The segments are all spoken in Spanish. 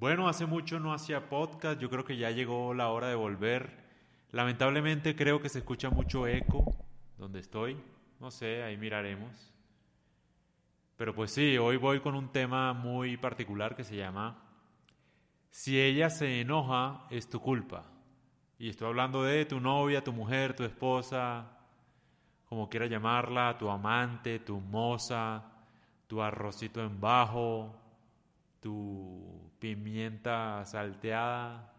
Bueno, hace mucho no hacía podcast, yo creo que ya llegó la hora de volver. Lamentablemente creo que se escucha mucho eco donde estoy, no sé, ahí miraremos. Pero pues sí, hoy voy con un tema muy particular que se llama Si ella se enoja, es tu culpa. Y estoy hablando de tu novia, tu mujer, tu esposa, como quieras llamarla, tu amante, tu moza, tu arrocito en bajo, tu pimienta salteada,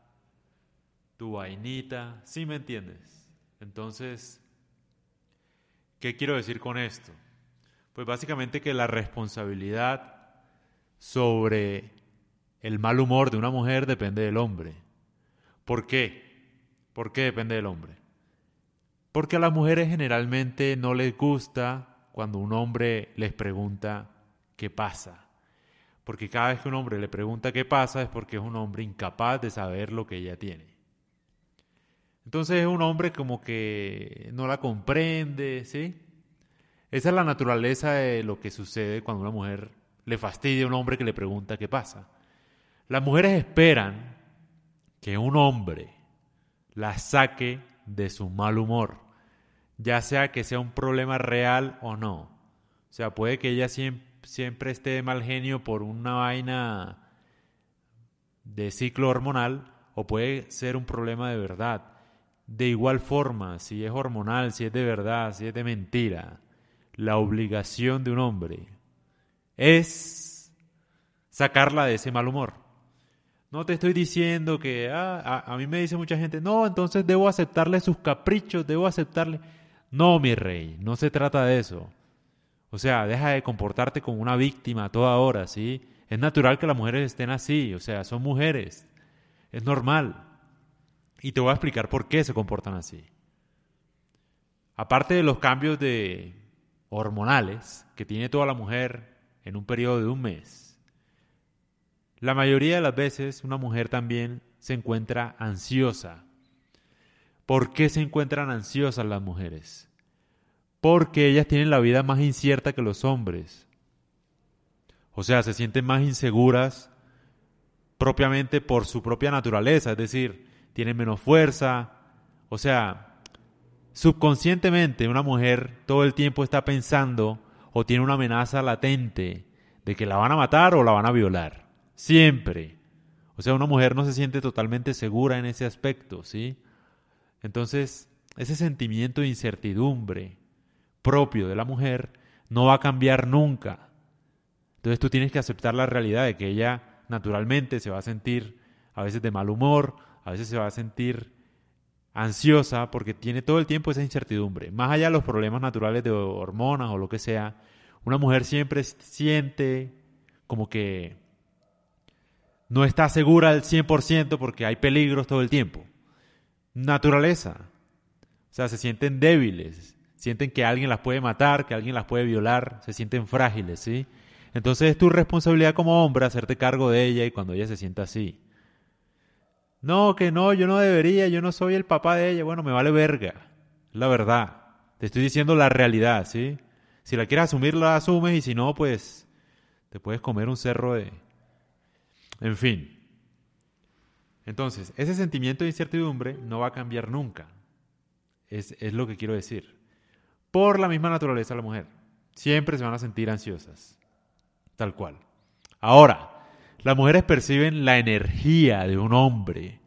tu vainita, ¿sí me entiendes? Entonces, ¿qué quiero decir con esto? Pues básicamente que la responsabilidad sobre el mal humor de una mujer depende del hombre. ¿Por qué? ¿Por qué depende del hombre? Porque a las mujeres generalmente no les gusta cuando un hombre les pregunta qué pasa porque cada vez que un hombre le pregunta qué pasa es porque es un hombre incapaz de saber lo que ella tiene. Entonces es un hombre como que no la comprende, ¿sí? Esa es la naturaleza de lo que sucede cuando una mujer le fastidia a un hombre que le pregunta qué pasa. Las mujeres esperan que un hombre la saque de su mal humor, ya sea que sea un problema real o no. O sea, puede que ella siempre siempre esté mal genio por una vaina de ciclo hormonal o puede ser un problema de verdad. De igual forma, si es hormonal, si es de verdad, si es de mentira, la obligación de un hombre es sacarla de ese mal humor. No te estoy diciendo que ah, a, a, mí me dice mucha gente, no, entonces debo aceptarle sus caprichos, debo aceptarle. No, mi rey, no se trata de eso. O sea, deja de comportarte como una víctima a toda hora, ¿sí? Es natural que las mujeres estén así, o sea, son mujeres. Es normal. Y te voy a explicar por qué se comportan así. Aparte de los cambios hormonales que tiene toda la mujer en un periodo de un mes, la mayoría de las veces una mujer también se encuentra ansiosa. ¿Por qué se encuentran ansiosas las mujeres? Porque ellas tienen la vida más incierta que los hombres. O sea, se sienten más inseguras propiamente por su propia naturaleza, es decir, tienen menos fuerza. O sea, subconscientemente una mujer todo el tiempo está pensando o tiene una amenaza latente de que la van a matar o la van a violar. Siempre. O sea, una mujer no se siente totalmente segura en ese aspecto, ¿sí? Entonces, ese sentimiento de incertidumbre, propio de la mujer no va a cambiar nunca. Entonces tú tienes que aceptar la realidad de que ella naturalmente se va a sentir a veces de mal humor, a veces se va a sentir ansiosa porque tiene todo el tiempo esa incertidumbre. Más allá de los problemas naturales de hormonas o lo que sea, una mujer siempre siente como que no está segura al 100% porque hay peligros todo el tiempo. Naturaleza. O sea, se sienten débiles, sienten que alguien las puede matar, que alguien las puede violar, se sienten frágiles, ¿sí? Entonces es tu responsabilidad como hombre hacerte cargo de ella y cuando ella se sienta así. No, que no, yo no debería, yo no soy el papá de ella. Bueno, me vale verga. La verdad. Te estoy diciendo la realidad, ¿sí? Si la quieres asumir, la asumes y si no, pues te puedes comer un cerro de... En fin. Entonces, ese sentimiento de incertidumbre no va a cambiar nunca. Es, es lo que quiero decir por la misma naturaleza la mujer. Siempre se van a sentir ansiosas. Tal cual. Ahora, las mujeres perciben la energía de un hombre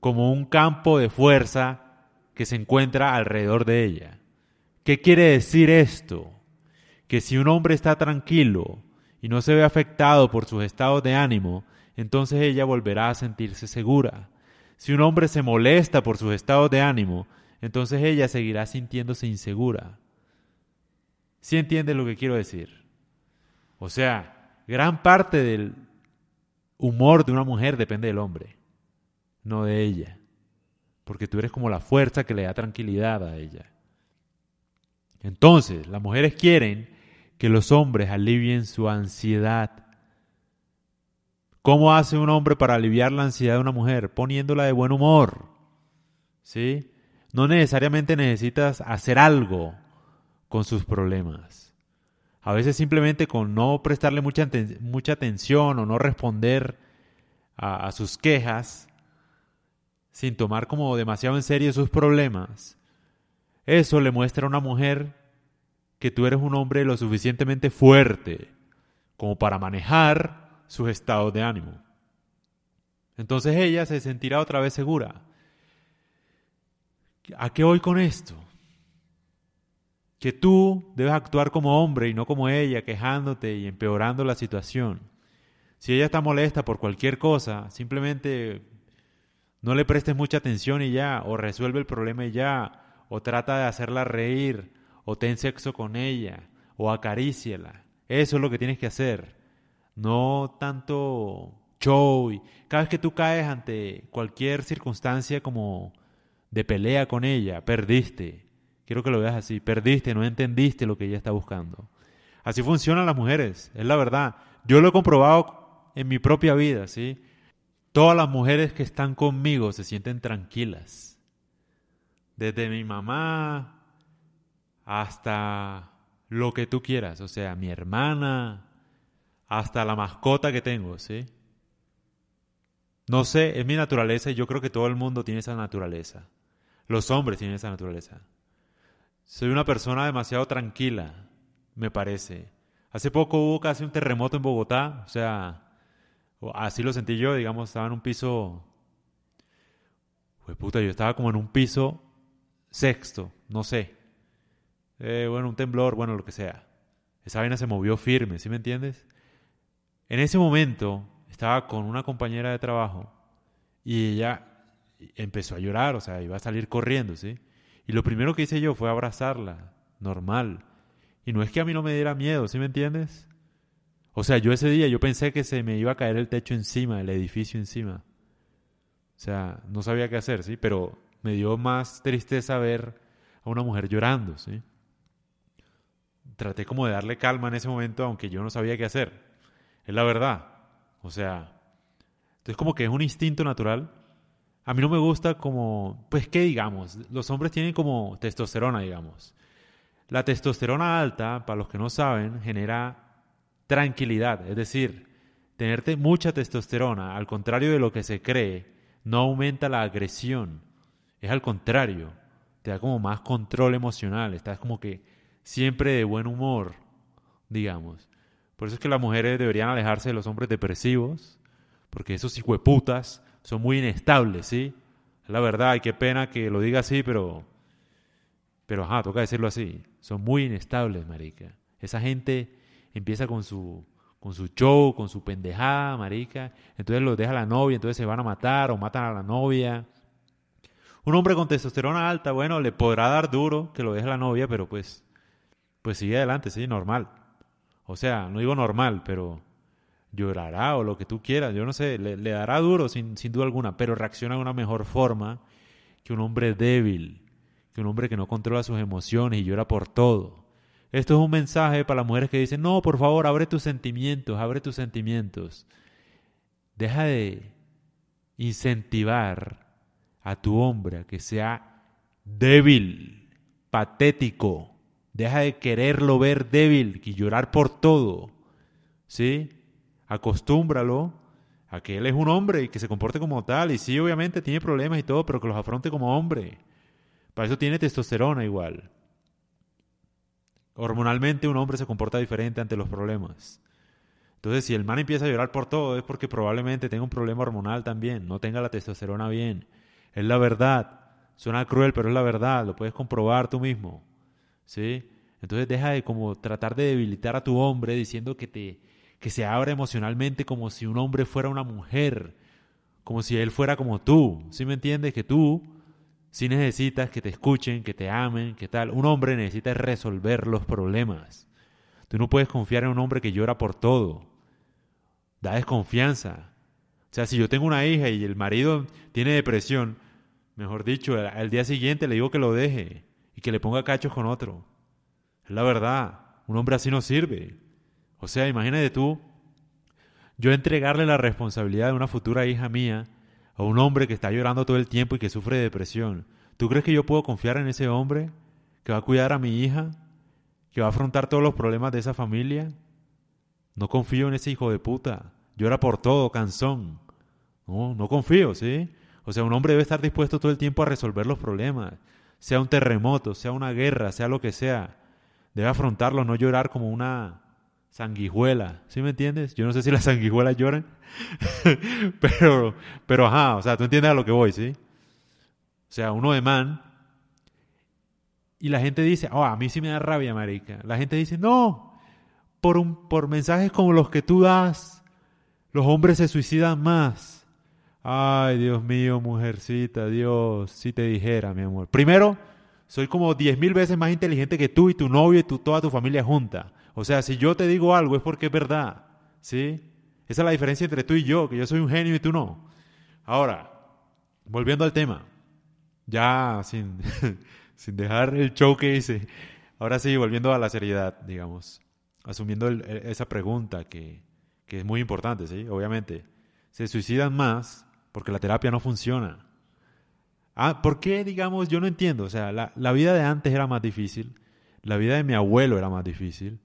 como un campo de fuerza que se encuentra alrededor de ella. ¿Qué quiere decir esto? Que si un hombre está tranquilo y no se ve afectado por sus estados de ánimo, entonces ella volverá a sentirse segura. Si un hombre se molesta por sus estados de ánimo, entonces ella seguirá sintiéndose insegura. ¿Sí entiendes lo que quiero decir? O sea, gran parte del humor de una mujer depende del hombre, no de ella. Porque tú eres como la fuerza que le da tranquilidad a ella. Entonces, las mujeres quieren que los hombres alivien su ansiedad. ¿Cómo hace un hombre para aliviar la ansiedad de una mujer? Poniéndola de buen humor. ¿Sí? No necesariamente necesitas hacer algo con sus problemas. A veces simplemente con no prestarle mucha, mucha atención o no responder a, a sus quejas sin tomar como demasiado en serio sus problemas, eso le muestra a una mujer que tú eres un hombre lo suficientemente fuerte como para manejar sus estados de ánimo. Entonces ella se sentirá otra vez segura. ¿A qué voy con esto? Que tú debes actuar como hombre y no como ella, quejándote y empeorando la situación. Si ella está molesta por cualquier cosa, simplemente no le prestes mucha atención y ya, o resuelve el problema y ya, o trata de hacerla reír, o ten sexo con ella, o acaríciela. Eso es lo que tienes que hacer. No tanto show. Cada vez que tú caes ante cualquier circunstancia como de pelea con ella, perdiste. Quiero que lo veas así, perdiste, no entendiste lo que ella está buscando. Así funcionan las mujeres, es la verdad. Yo lo he comprobado en mi propia vida, ¿sí? Todas las mujeres que están conmigo se sienten tranquilas. Desde mi mamá hasta lo que tú quieras, o sea, mi hermana, hasta la mascota que tengo, ¿sí? No sé, es mi naturaleza y yo creo que todo el mundo tiene esa naturaleza. Los hombres tienen esa naturaleza. Soy una persona demasiado tranquila, me parece. Hace poco hubo casi un terremoto en Bogotá, o sea, así lo sentí yo, digamos, estaba en un piso... Pues puta, yo estaba como en un piso sexto, no sé. Eh, bueno, un temblor, bueno, lo que sea. Esa vaina se movió firme, ¿sí me entiendes? En ese momento estaba con una compañera de trabajo y ella empezó a llorar, o sea, iba a salir corriendo, ¿sí? Y lo primero que hice yo fue abrazarla, normal. Y no es que a mí no me diera miedo, ¿sí me entiendes? O sea, yo ese día yo pensé que se me iba a caer el techo encima, el edificio encima. O sea, no sabía qué hacer, ¿sí? Pero me dio más tristeza ver a una mujer llorando, ¿sí? Traté como de darle calma en ese momento, aunque yo no sabía qué hacer. Es la verdad. O sea, entonces como que es un instinto natural. A mí no me gusta como, pues qué digamos, los hombres tienen como testosterona, digamos. La testosterona alta, para los que no saben, genera tranquilidad, es decir, tenerte mucha testosterona, al contrario de lo que se cree, no aumenta la agresión, es al contrario, te da como más control emocional, estás como que siempre de buen humor, digamos. Por eso es que las mujeres deberían alejarse de los hombres depresivos, porque esos hijueputas son muy inestables, ¿sí? La verdad, y qué pena que lo diga así, pero. Pero ajá, toca decirlo así. Son muy inestables, marica. Esa gente empieza con su, con su show, con su pendejada, marica. Entonces los deja la novia, entonces se van a matar o matan a la novia. Un hombre con testosterona alta, bueno, le podrá dar duro que lo deje la novia, pero pues, pues sigue adelante, sí, normal. O sea, no digo normal, pero llorará o lo que tú quieras, yo no sé, le, dará duro sin, sin, duda alguna, pero reacciona de una mejor forma que un hombre débil, que un hombre que no controla sus emociones y llora por todo. Esto es un mensaje para las mujeres que dicen, no, por favor, abre tus sentimientos, abre tus sentimientos. Deja de incentivar a tu hombre a que sea débil, patético, Deja de quererlo ver débil y llorar por todo. ¿Sí? Acostúmbralo a que él es un hombre y que se comporte como tal. Y sí, obviamente tiene problemas y todo, pero que los afronte como hombre. Para eso tiene testosterona igual. Hormonalmente un hombre se comporta diferente ante los problemas. Entonces, si el man empieza a llorar por todo, es porque probablemente tenga un problema hormonal también, no tenga la testosterona bien. Es la verdad. Suena cruel, pero es la verdad, lo puedes comprobar tú mismo. ¿sí? Entonces deja de como tratar de debilitar a tu hombre diciendo que te que se abra emocionalmente como si un hombre fuera una mujer, como si él fuera como tú, ¿sí me entiendes? Que tú sí necesitas que te escuchen, que te amen, que tal. Un hombre necesita resolver los problemas. Tú no puedes confiar en un hombre que llora por todo. Da desconfianza. O sea, si yo tengo una hija y el marido tiene depresión, mejor dicho, al día siguiente le digo que lo deje y que le ponga cachos con otro. Es la verdad, un hombre así no sirve. O sea, imagínate tú, yo entregarle la responsabilidad de una futura hija mía a un hombre que está llorando todo el tiempo y que sufre de depresión. ¿Tú crees que yo puedo confiar en ese hombre que va a cuidar a mi hija, que va a afrontar todos los problemas de esa familia? No confío en ese hijo de puta. Llora por todo, canzón. No, no confío, ¿sí? O sea, un hombre debe estar dispuesto todo el tiempo a resolver los problemas, sea un terremoto, sea una guerra, sea lo que sea. Debe afrontarlo, no llorar como una sanguijuela, ¿sí me entiendes? Yo no sé si las sanguijuelas lloran, pero, pero ajá, o sea, tú entiendes a lo que voy, ¿sí? O sea, uno de man, y la gente dice, oh, a mí sí me da rabia, marica. La gente dice, no, por, un, por mensajes como los que tú das, los hombres se suicidan más. Ay, Dios mío, mujercita, Dios, si te dijera, mi amor. Primero, soy como diez mil veces más inteligente que tú y tu novio y tu, toda tu familia junta. O sea, si yo te digo algo es porque es verdad, ¿sí? Esa es la diferencia entre tú y yo, que yo soy un genio y tú no. Ahora, volviendo al tema, ya sin, sin dejar el show que hice, ahora sí, volviendo a la seriedad, digamos, asumiendo esa pregunta que, que es muy importante, ¿sí? Obviamente, se suicidan más porque la terapia no funciona. Ah, ¿por qué, digamos, yo no entiendo? O sea, la, la vida de antes era más difícil, la vida de mi abuelo era más difícil,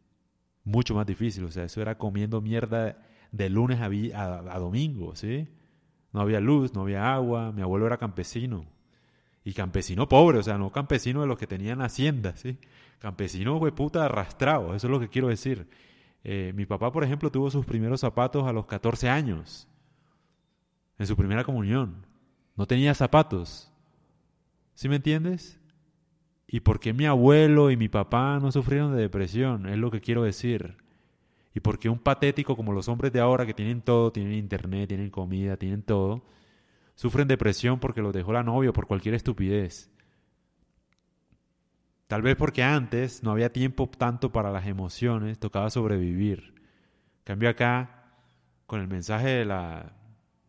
mucho más difícil, o sea, eso era comiendo mierda de lunes a, a, domingo, ¿sí? No había luz, no había agua, mi abuelo era campesino. Y campesino pobre, o sea, no campesino de los que tenían haciendas, ¿sí? Campesino, güey, puta, arrastrado, eso es lo que quiero decir. Eh, mi papá, por ejemplo, tuvo sus primeros zapatos a los 14 años, en su primera comunión. No tenía zapatos. ¿Sí me entiendes? ¿Y por qué mi abuelo y mi papá no sufrieron de depresión? Es lo que quiero decir. ¿Y por qué un patético como los hombres de ahora que tienen todo, tienen internet, tienen comida, tienen todo, sufren depresión porque los dejó la novia por cualquier estupidez? Tal vez porque antes no había tiempo tanto para las emociones, tocaba sobrevivir. cambio acá, con el mensaje de la,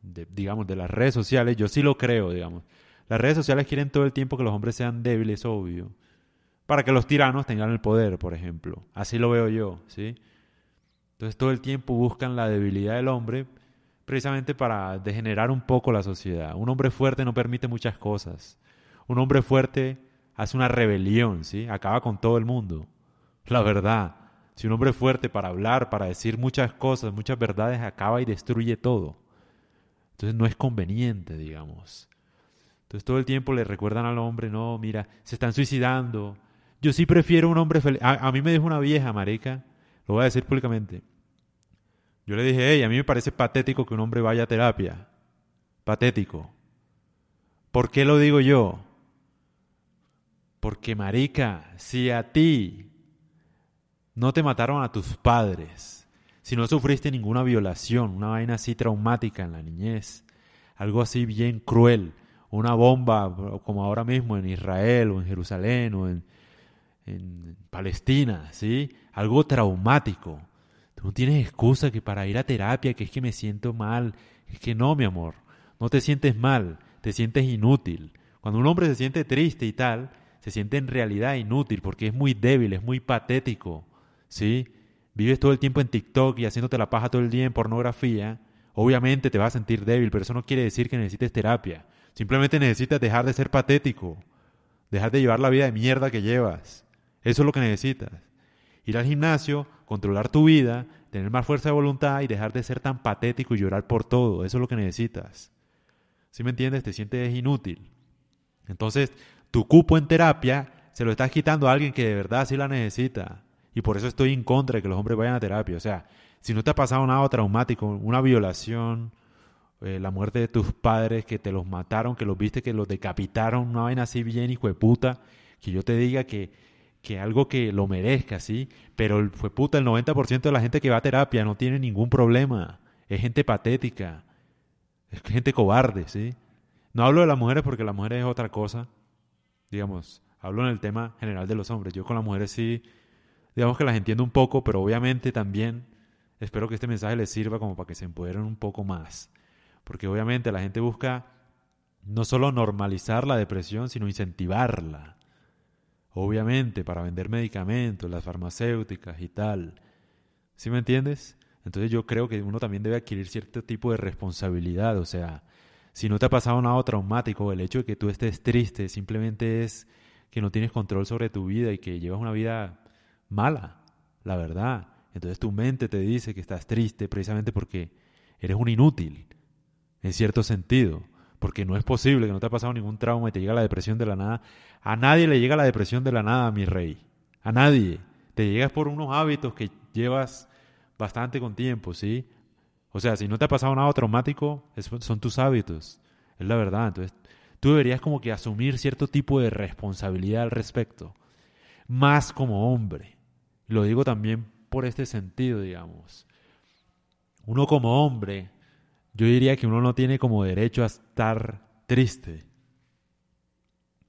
digamos, de las redes sociales, yo sí lo creo, digamos. Las redes sociales quieren todo el tiempo que los hombres sean débiles, obvio, para que los tiranos tengan el poder, por ejemplo. Así lo veo yo, ¿sí? Entonces todo el tiempo buscan la debilidad del hombre precisamente para degenerar un poco la sociedad. Un hombre fuerte no permite muchas cosas. Un hombre fuerte hace una rebelión, ¿sí? Acaba con todo el mundo. La verdad. Si un hombre fuerte para hablar, para decir muchas cosas, muchas verdades, acaba y destruye todo. Entonces no es conveniente, digamos. Entonces todo el tiempo le recuerdan al hombre, no, mira, se están suicidando. Yo sí prefiero un hombre feliz. A, mí me dijo una vieja, marica, lo voy a decir públicamente. Yo le dije, hey, a mí me parece patético que un hombre vaya a terapia. Patético. ¿Por qué lo digo yo? Porque, marica, si a ti no te mataron a tus padres, si no sufriste ninguna violación, una vaina así traumática en la niñez, algo así bien cruel, una bomba como ahora mismo en Israel o en Jerusalén o en, Palestina, ¿sí? Algo traumático. Tú no tienes excusa que para ir a terapia, que es que me siento mal. Es que no, mi amor. No te sientes mal, te sientes inútil. Cuando un hombre se siente triste y tal, se siente en realidad inútil porque es muy débil, es muy patético, ¿sí? Vives todo el tiempo en TikTok y haciéndote la paja todo el día en pornografía, obviamente te vas a sentir débil, pero eso no quiere decir que necesites terapia. Simplemente necesitas dejar de ser patético, dejar de llevar la vida de mierda que llevas. Eso es lo que necesitas. Ir al gimnasio, controlar tu vida, tener más fuerza de voluntad y dejar de ser tan patético y llorar por todo. Eso es lo que necesitas. ¿Sí me entiendes? Te sientes inútil. Entonces, tu cupo en terapia se lo estás quitando a alguien que de verdad sí la necesita. Y por eso estoy en contra de que los hombres vayan a terapia. O sea, si no te ha pasado nada traumático, una violación, eh, la muerte de tus padres, que te los mataron, que los viste, que los decapitaron, una vaina así bien hijo de puta, que yo te diga que, que algo que lo merezca, ¿sí? Pero el fue puta, el 90% de la gente que va a terapia no tiene ningún problema. Es gente patética. Es gente cobarde, ¿sí? No hablo de las mujeres porque las mujeres es otra cosa digamos, hablo en el tema general de los hombres. Yo con las mujeres sí, digamos que las entiendo un poco, pero obviamente también espero que este mensaje les sirva como para que se empoderen un poco más. Porque obviamente la gente busca no solo normalizar la depresión, sino incentivarla. Obviamente, para vender medicamentos, las farmacéuticas y tal. ¿Sí me entiendes? Entonces yo creo que uno también debe adquirir cierto tipo de responsabilidad, o sea, si no te ha pasado nada traumático, el hecho de que tú estés triste simplemente es que no tienes control sobre tu vida y que llevas una vida mala, la verdad. Entonces tu mente te dice que estás triste precisamente porque eres un inútil. En cierto sentido, porque no es posible que no te ha pasado ningún trauma y te llega la depresión de la nada. A nadie le llega la depresión de la nada, mi rey. A nadie. Te llegas por unos hábitos que llevas bastante con tiempo, ¿sí? O sea, si no te ha pasado nada traumático, son tus hábitos. Es la verdad. Entonces, tú deberías como que asumir cierto tipo de responsabilidad al respecto. Más como hombre. Lo digo también por este sentido, digamos. Uno como hombre, yo diría que uno no tiene como derecho a estar triste.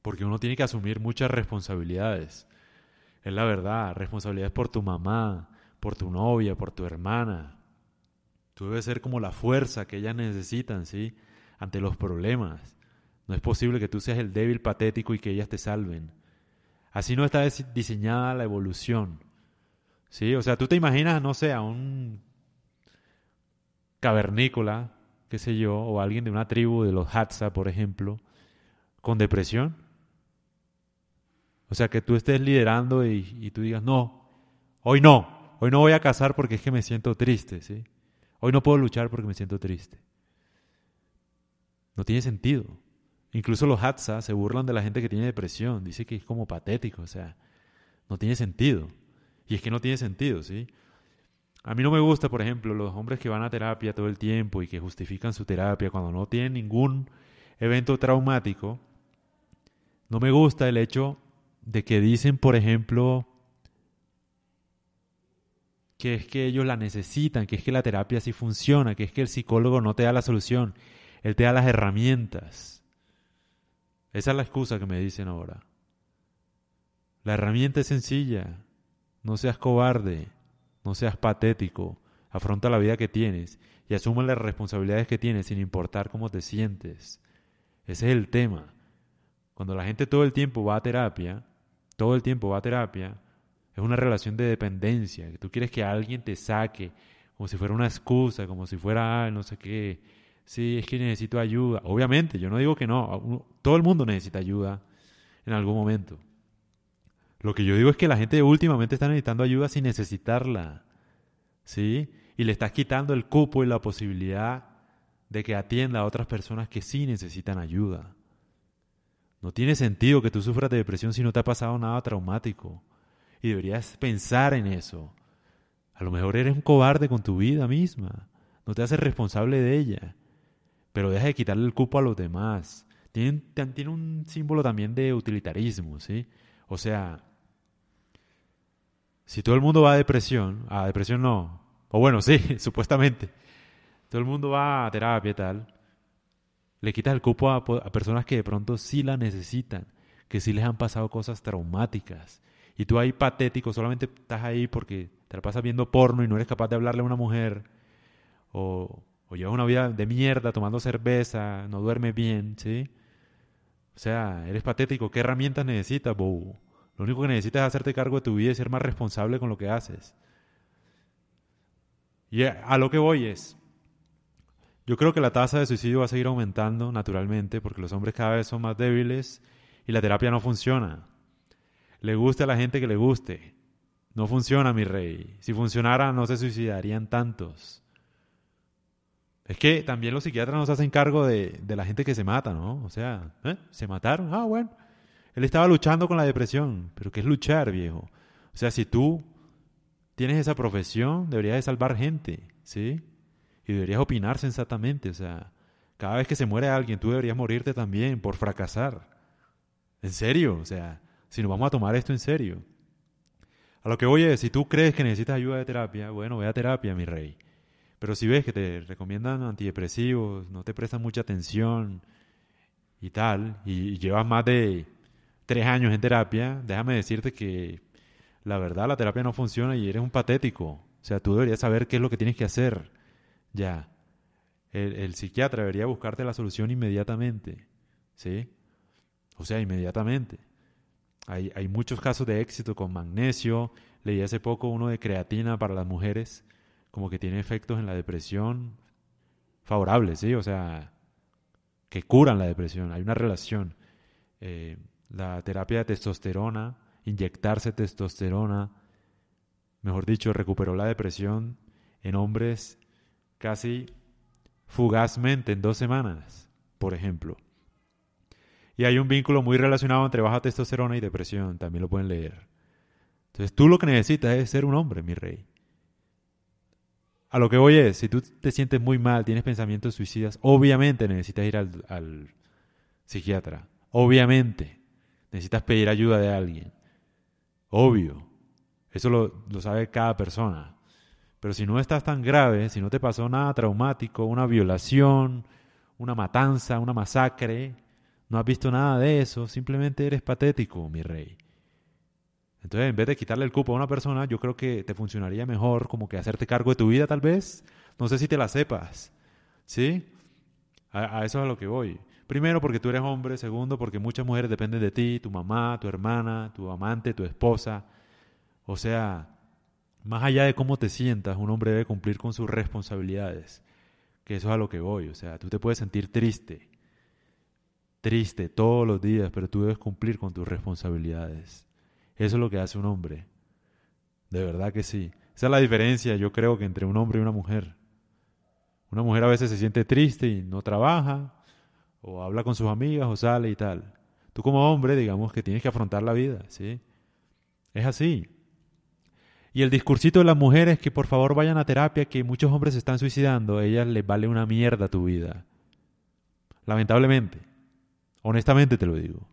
Porque uno tiene que asumir muchas responsabilidades. Es la verdad, responsabilidades por tu mamá, por tu novia, por tu hermana. Tú debes ser como la fuerza que ellas necesitan, ¿sí? Ante los problemas. No es posible que tú seas el débil patético y que ellas te salven. Así no está diseñada la evolución. ¿Sí? O sea, tú te imaginas, no sé, a un cavernícola, qué sé yo, o alguien de una tribu de los Hatsa, por ejemplo, con depresión. O sea, que tú estés liderando y, tú digas, no, hoy no, hoy no voy a casar porque es que me siento triste, ¿sí? Hoy no puedo luchar porque me siento triste. No tiene sentido. Incluso los Hatsa se burlan de la gente que tiene depresión. Dice que es como patético. O sea, no tiene sentido. Y es que no tiene sentido, ¿sí? A mí no me gusta, por ejemplo, los hombres que van a terapia todo el tiempo y que justifican su terapia cuando no tienen ningún evento traumático. No me gusta el hecho de que dicen, por ejemplo, que es que ellos la necesitan, que es que la terapia sí funciona, que es que el psicólogo no te da la solución, él te da las herramientas. Esa es la excusa que me dicen ahora. La herramienta es sencilla. No seas cobarde, no seas patético. Afronta la vida que tienes y asume las responsabilidades que tienes sin importar cómo te sientes. Ese es el tema. Cuando la gente todo el tiempo va a terapia, todo el tiempo va a terapia, es una relación de dependencia, tú quieres que alguien te saque como si fuera una excusa, como si fuera no sé qué, sí, es que necesito ayuda. Obviamente, yo no digo que no, todo el mundo necesita ayuda en algún momento. Lo que yo digo es que la gente últimamente está necesitando ayuda sin necesitarla, ¿sí? Y le estás quitando el cupo y la posibilidad de que atienda a otras personas que sí necesitan ayuda. No tiene sentido que tú sufras de depresión si no te ha pasado nada traumático. Y deberías pensar en eso. A lo mejor eres un cobarde con tu vida misma. No te haces responsable de ella pero deja de quitarle el cupo a los demás. Tiene, tiene un símbolo también de utilitarismo, ¿sí? O sea, si todo el mundo va a depresión, a depresión no, o bueno, sí, supuestamente, todo el mundo va a terapia y tal, le quitas el cupo a, personas que de pronto sí la necesitan, que sí les han pasado cosas traumáticas. Y tú ahí patético, solamente estás ahí porque te la pasas viendo porno y no eres capaz de hablarle a una mujer, o, o llevas una vida de mierda tomando cerveza, no duermes bien, ¿sí? O sea, eres patético. ¿Qué herramientas necesitas, bobo? Lo único que necesitas es hacerte cargo de tu vida y ser más responsable con lo que haces. Y a lo que voy es, yo creo que la tasa de suicidio va a seguir aumentando naturalmente porque los hombres cada vez son más débiles y la terapia no funciona. Le gusta a la gente que le guste. No funciona, mi rey. Si funcionara, no se suicidarían tantos. Es que también los psiquiatras nos hacen cargo de, la gente que se mata, ¿no? O sea, ¿eh? se mataron, ah, bueno. Él estaba luchando con la depresión, pero ¿qué es luchar, viejo? O sea, si tú tienes esa profesión, deberías de salvar gente, ¿sí? Y deberías opinar sensatamente, o sea, cada vez que se muere alguien, tú deberías morirte también por fracasar. En serio, o sea, si nos vamos a tomar esto en serio. A lo que voy es, si tú crees que necesitas ayuda de terapia, bueno, ve a terapia, mi rey. Pero si ves que te recomiendan antidepresivos, no te prestan mucha atención y tal, y, llevas más de tres años en terapia, déjame decirte que la verdad la terapia no funciona y eres un patético. O sea, tú deberías saber qué es lo que tienes que hacer. Ya. El, el psiquiatra debería buscarte la solución inmediatamente. ¿Sí? O sea, inmediatamente. Hay, hay muchos casos de éxito con magnesio. Leí hace poco uno de creatina para las mujeres como que tiene efectos en la depresión favorables, ¿sí? O sea, que curan la depresión. Hay una relación. Eh, la terapia de testosterona, inyectarse testosterona, mejor dicho, recuperó la depresión en hombres casi fugazmente en dos semanas, por ejemplo. Y hay un vínculo muy relacionado entre baja testosterona y depresión, también lo pueden leer. Entonces tú lo que necesitas es ser un hombre, mi rey. A lo que voy es, si tú te sientes muy mal, tienes pensamientos suicidas, obviamente necesitas ir al, psiquiatra. Obviamente. Necesitas pedir ayuda de alguien. Obvio. Eso lo, lo sabe cada persona. Pero si no estás tan grave, si no te pasó nada traumático, una violación, una matanza, una masacre, no has visto nada de eso, simplemente eres patético, mi rey. Entonces, en vez de quitarle el cupo a una persona, yo creo que te funcionaría mejor como que hacerte cargo de tu vida, tal vez. No sé si te la sepas. ¿Sí? A, eso es a lo que voy. Primero, porque tú eres hombre. Segundo, porque muchas mujeres dependen de ti, tu mamá, tu hermana, tu amante, tu esposa. O sea, más allá de cómo te sientas, un hombre debe cumplir con sus responsabilidades. Que eso es a lo que voy. O sea, tú te puedes sentir triste. Triste todos los días, pero tú debes cumplir con tus responsabilidades. Eso es lo que hace un hombre. De verdad que sí. Esa es la diferencia, yo creo, que entre un hombre y una mujer. Una mujer a veces se siente triste y no trabaja, o habla con sus amigas, o sale y tal. Tú como hombre, digamos que tienes que afrontar la vida, ¿sí? Es así. Y el discursito de las mujeres que por favor vayan a terapia, que muchos hombres se están suicidando, ellas les vale una mierda tu vida. Lamentablemente. Honestamente te lo digo.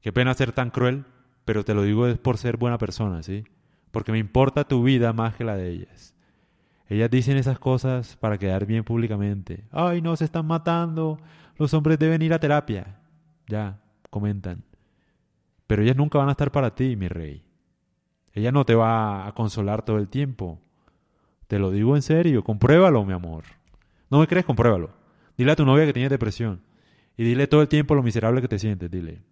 Qué pena ser tan cruel, pero te lo digo es por ser buena persona, ¿sí? Porque me importa tu vida más que la de ellas. Ellas dicen esas cosas para quedar bien públicamente. Ay, no, se están matando. Los hombres deben ir a terapia. Ya, comentan. Pero ellas nunca van a estar para ti, mi rey. Ella no te va a consolar todo el tiempo. Te lo digo en serio, compruébalo, mi amor. ¿No me crees? Compruébalo. Dile a tu novia que tiene depresión. Y dile todo el tiempo lo miserable que te sientes. Dile,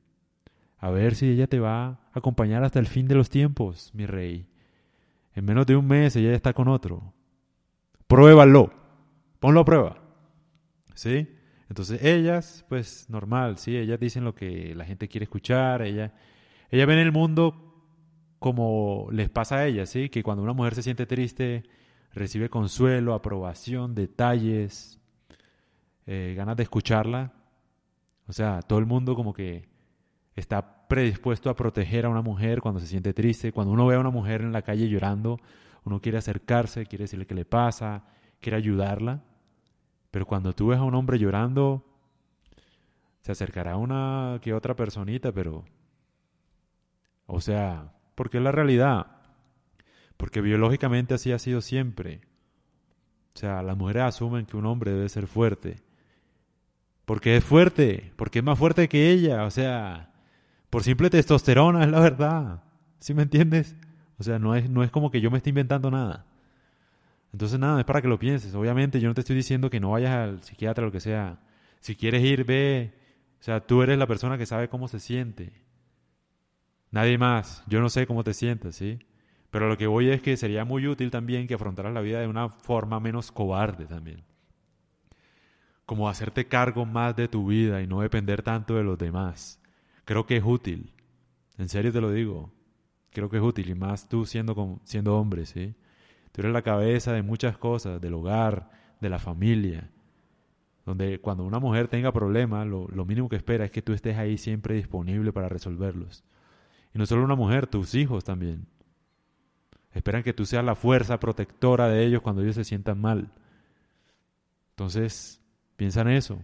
a ver si ella te va a acompañar hasta el fin de los tiempos, mi rey. En menos de un mes ella está con otro. Pruébalo. Ponlo a prueba. ¿Sí? Entonces ellas, pues normal, ¿sí? Ellas dicen lo que la gente quiere escuchar. Ellas, ella ven el mundo como les pasa a ellas, ¿sí? Que cuando una mujer se siente triste, recibe consuelo, aprobación, detalles, eh, ganas de escucharla. O sea, todo el mundo como que está predispuesto a proteger a una mujer cuando se siente triste. Cuando uno ve a una mujer en la calle llorando, uno quiere acercarse, quiere decirle qué le pasa, quiere ayudarla. Pero cuando tú ves a un hombre llorando, se acercará una que otra personita, pero... O sea, porque es la realidad. Porque biológicamente así ha sido siempre. O sea, las mujeres asumen que un hombre debe ser fuerte. Porque es fuerte, porque es más fuerte que ella. O sea, por simple testosterona, es la verdad. ¿Sí me entiendes? O sea, no es, no es como que yo me esté inventando nada. Entonces, nada, es para que lo pienses. Obviamente, yo no te estoy diciendo que no vayas al psiquiatra o lo que sea. Si quieres ir, ve. O sea, tú eres la persona que sabe cómo se siente. Nadie más. Yo no sé cómo te sientes, ¿sí? Pero lo que voy es que sería muy útil también que afrontaras la vida de una forma menos cobarde también. Como hacerte cargo más de tu vida y no depender tanto de los demás creo que es útil. En serio te lo digo. Creo que es útil. Y más tú siendo, siendo hombre, ¿sí? Tú eres la cabeza de muchas cosas, del hogar, de la familia. Donde cuando una mujer tenga problemas, lo, mínimo que espera es que tú estés ahí siempre disponible para resolverlos. Y no solo una mujer, tus hijos también. Esperan que tú seas la fuerza protectora de ellos cuando ellos se sientan mal. Entonces, piensa en eso.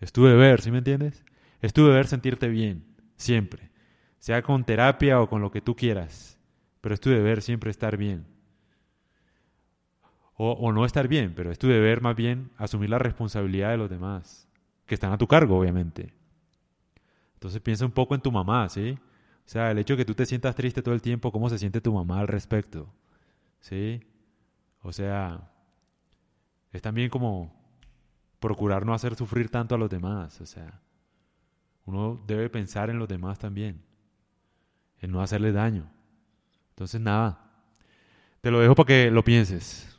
Es tu deber, ¿sí me entiendes? Es tu deber sentirte bien, siempre. Sea con terapia o con lo que tú quieras. Pero es tu deber siempre estar bien. O, no estar bien, pero es tu deber más bien asumir la responsabilidad de los demás, que están a tu cargo, obviamente. Entonces piensa un poco en tu mamá, ¿sí? O sea, el hecho de que tú te sientas triste todo el tiempo, ¿cómo se siente tu mamá al respecto? ¿Sí? O sea, es también como procurar no hacer sufrir tanto a los demás, o sea, uno debe pensar en los demás también, en no hacerle daño. Entonces, nada, te lo dejo para que lo pienses.